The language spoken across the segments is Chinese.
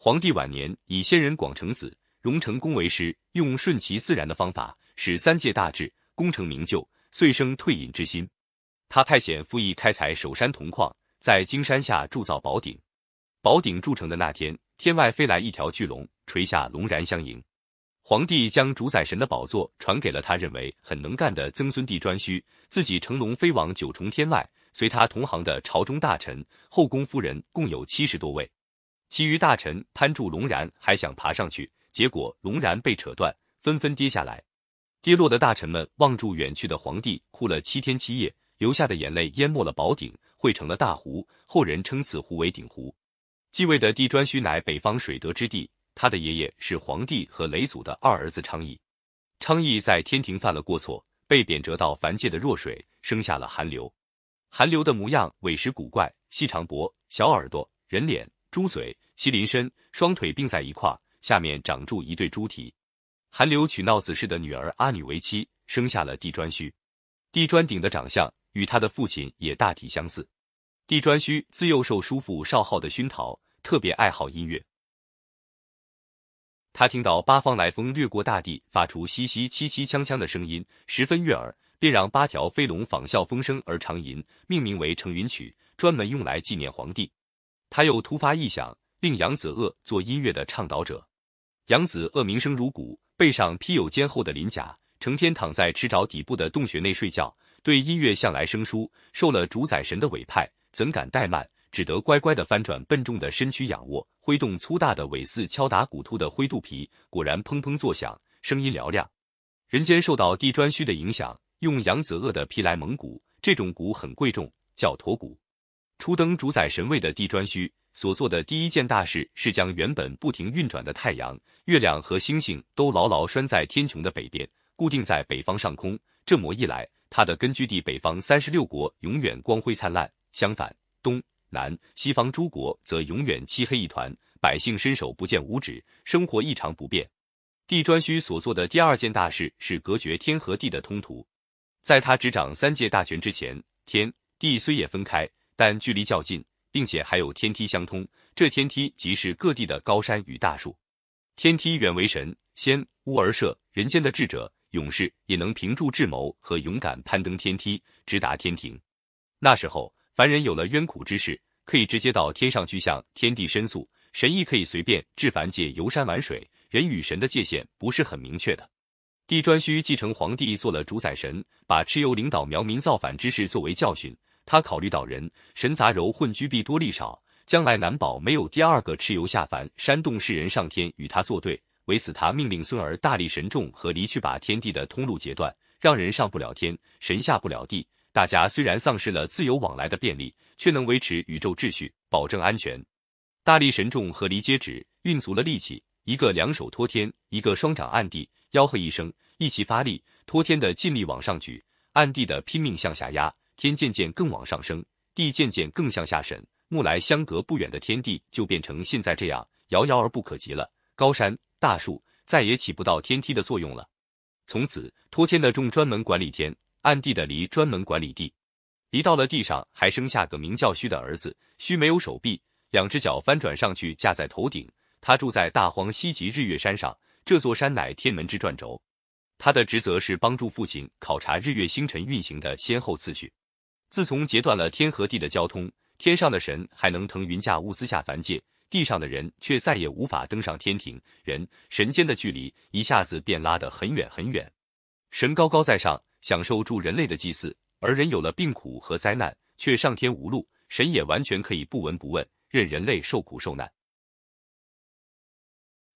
皇帝晚年以先人广成子，荣成功为师，用顺其自然的方法，使三界大治，功成名就，遂生退隐之心。他派遣傅毅开采首山铜矿，在金山下铸造宝鼎。宝鼎铸成的那天，天外飞来一条巨龙，垂下龙然相迎。皇帝将主宰神的宝座传给了他认为很能干的曾孙帝颛顼，自己乘龙飞往九重天外，随他同行的朝中大臣、后宫夫人共有七十多位。其余大臣攀住龙然，还想爬上去，结果龙然被扯断，纷纷跌下来。跌落的大臣们望住远去的皇帝，哭了七天七夜，流下的眼泪淹没了宝鼎，汇成了大湖。后人称此湖为鼎湖。继位的帝颛顼乃北方水德之帝。他的爷爷是皇帝和雷祖的二儿子昌邑，昌邑在天庭犯了过错，被贬谪到凡界的弱水，生下了韩流。韩流的模样委实古怪，细长脖、小耳朵、人脸、猪嘴、麒麟身，双腿并在一块，下面长住一对猪蹄。韩流娶闹子氏的女儿阿女为妻，生下了帝颛顼。帝颛顶的长相与他的父亲也大体相似。帝颛顼自幼受叔父少昊的熏陶，特别爱好音乐。他听到八方来风掠过大地，发出淅淅凄凄锵锵的声音，十分悦耳，便让八条飞龙仿效风声而长吟，命名为成云曲，专门用来纪念皇帝。他又突发异想，令杨子鄂做音乐的倡导者。杨子鄂名声如鼓，背上披有坚厚的鳞甲，成天躺在池沼底部的洞穴内睡觉，对音乐向来生疏。受了主宰神的委派，怎敢怠慢？只得乖乖的翻转笨重的身躯，仰卧，挥动粗大的尾似敲打骨突的灰肚皮，果然砰砰作响，声音嘹亮。人间受到地砖虚的影响，用扬子鄂的皮来蒙鼓，这种鼓很贵重，叫驼鼓。初登主宰神位的帝颛顼所做的第一件大事，是将原本不停运转的太阳、月亮和星星都牢牢拴在天穹的北边，固定在北方上空。这么一来，他的根据地北方三十六国永远光辉灿烂。相反，东。南西方诸国则永远漆黑一团，百姓伸手不见五指，生活异常不便。帝颛顼所做的第二件大事是隔绝天和地的通途。在他执掌三界大权之前，天地虽也分开，但距离较近，并且还有天梯相通。这天梯即是各地的高山与大树。天梯原为神仙屋而设，人间的智者勇士也能凭住智谋和勇敢攀登天梯，直达天庭。那时候。凡人有了冤苦之事，可以直接到天上去向天地申诉，神亦可以随便至凡界游山玩水。人与神的界限不是很明确的。帝颛顼继承皇帝做了主宰神，把蚩尤领导苗民造反之事作为教训。他考虑到人神杂糅混居，必多利少，将来难保没有第二个蚩尤下凡煽动世人上天与他作对。为此，他命令孙儿大力神众和离去，把天地的通路截断，让人上不了天，神下不了地。大家虽然丧失了自由往来的便利，却能维持宇宙秩序，保证安全。大力神众和离接旨，运足了力气，一个两手托天，一个双掌按地，吆喝一声，一起发力。托天的尽力往上举，按地的拼命向下压，天渐渐更往上升，地渐渐更向下沉。木来相隔不远的天地，就变成现在这样，遥遥而不可及了。高山大树再也起不到天梯的作用了。从此，托天的众专门管理天。暗地的离专门管理地，离到了地上，还生下个名叫虚的儿子。虚没有手臂，两只脚翻转上去架在头顶。他住在大荒西极日月山上，这座山乃天门之转轴。他的职责是帮助父亲考察日月星辰运行的先后次序。自从截断了天和地的交通，天上的神还能腾云驾雾私下凡界，地上的人却再也无法登上天庭。人神间的距离一下子便拉得很远很远。神高高在上。享受住人类的祭祀，而人有了病苦和灾难，却上天无路，神也完全可以不闻不问，任人类受苦受难。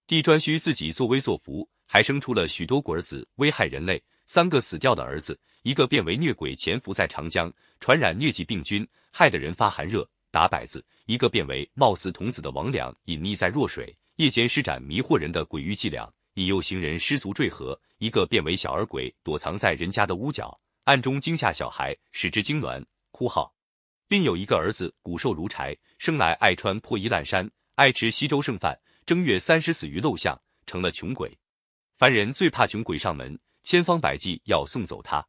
帝颛顼自己作威作福，还生出了许多鬼儿子，危害人类。三个死掉的儿子，一个变为虐鬼，潜伏在长江，传染疟疾病菌，害得人发寒热、打摆子；一个变为貌似童子的魍魉，隐匿在弱水，夜间施展迷惑人的鬼域伎俩。引诱行人失足坠河，一个变为小儿鬼，躲藏在人家的屋角，暗中惊吓小孩，使之痉挛哭号。另有一个儿子骨瘦如柴，生来爱穿破衣烂衫，爱吃稀粥剩饭，正月三十死于陋巷，成了穷鬼。凡人最怕穷鬼上门，千方百计要送走他。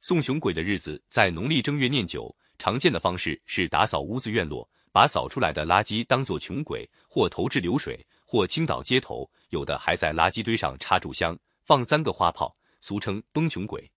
送穷鬼的日子在农历正月念九，常见的方式是打扫屋子院落，把扫出来的垃圾当做穷鬼，或投掷流水，或倾倒街头，有的还在垃圾堆上插柱香，放三个花炮，俗称崩穷鬼。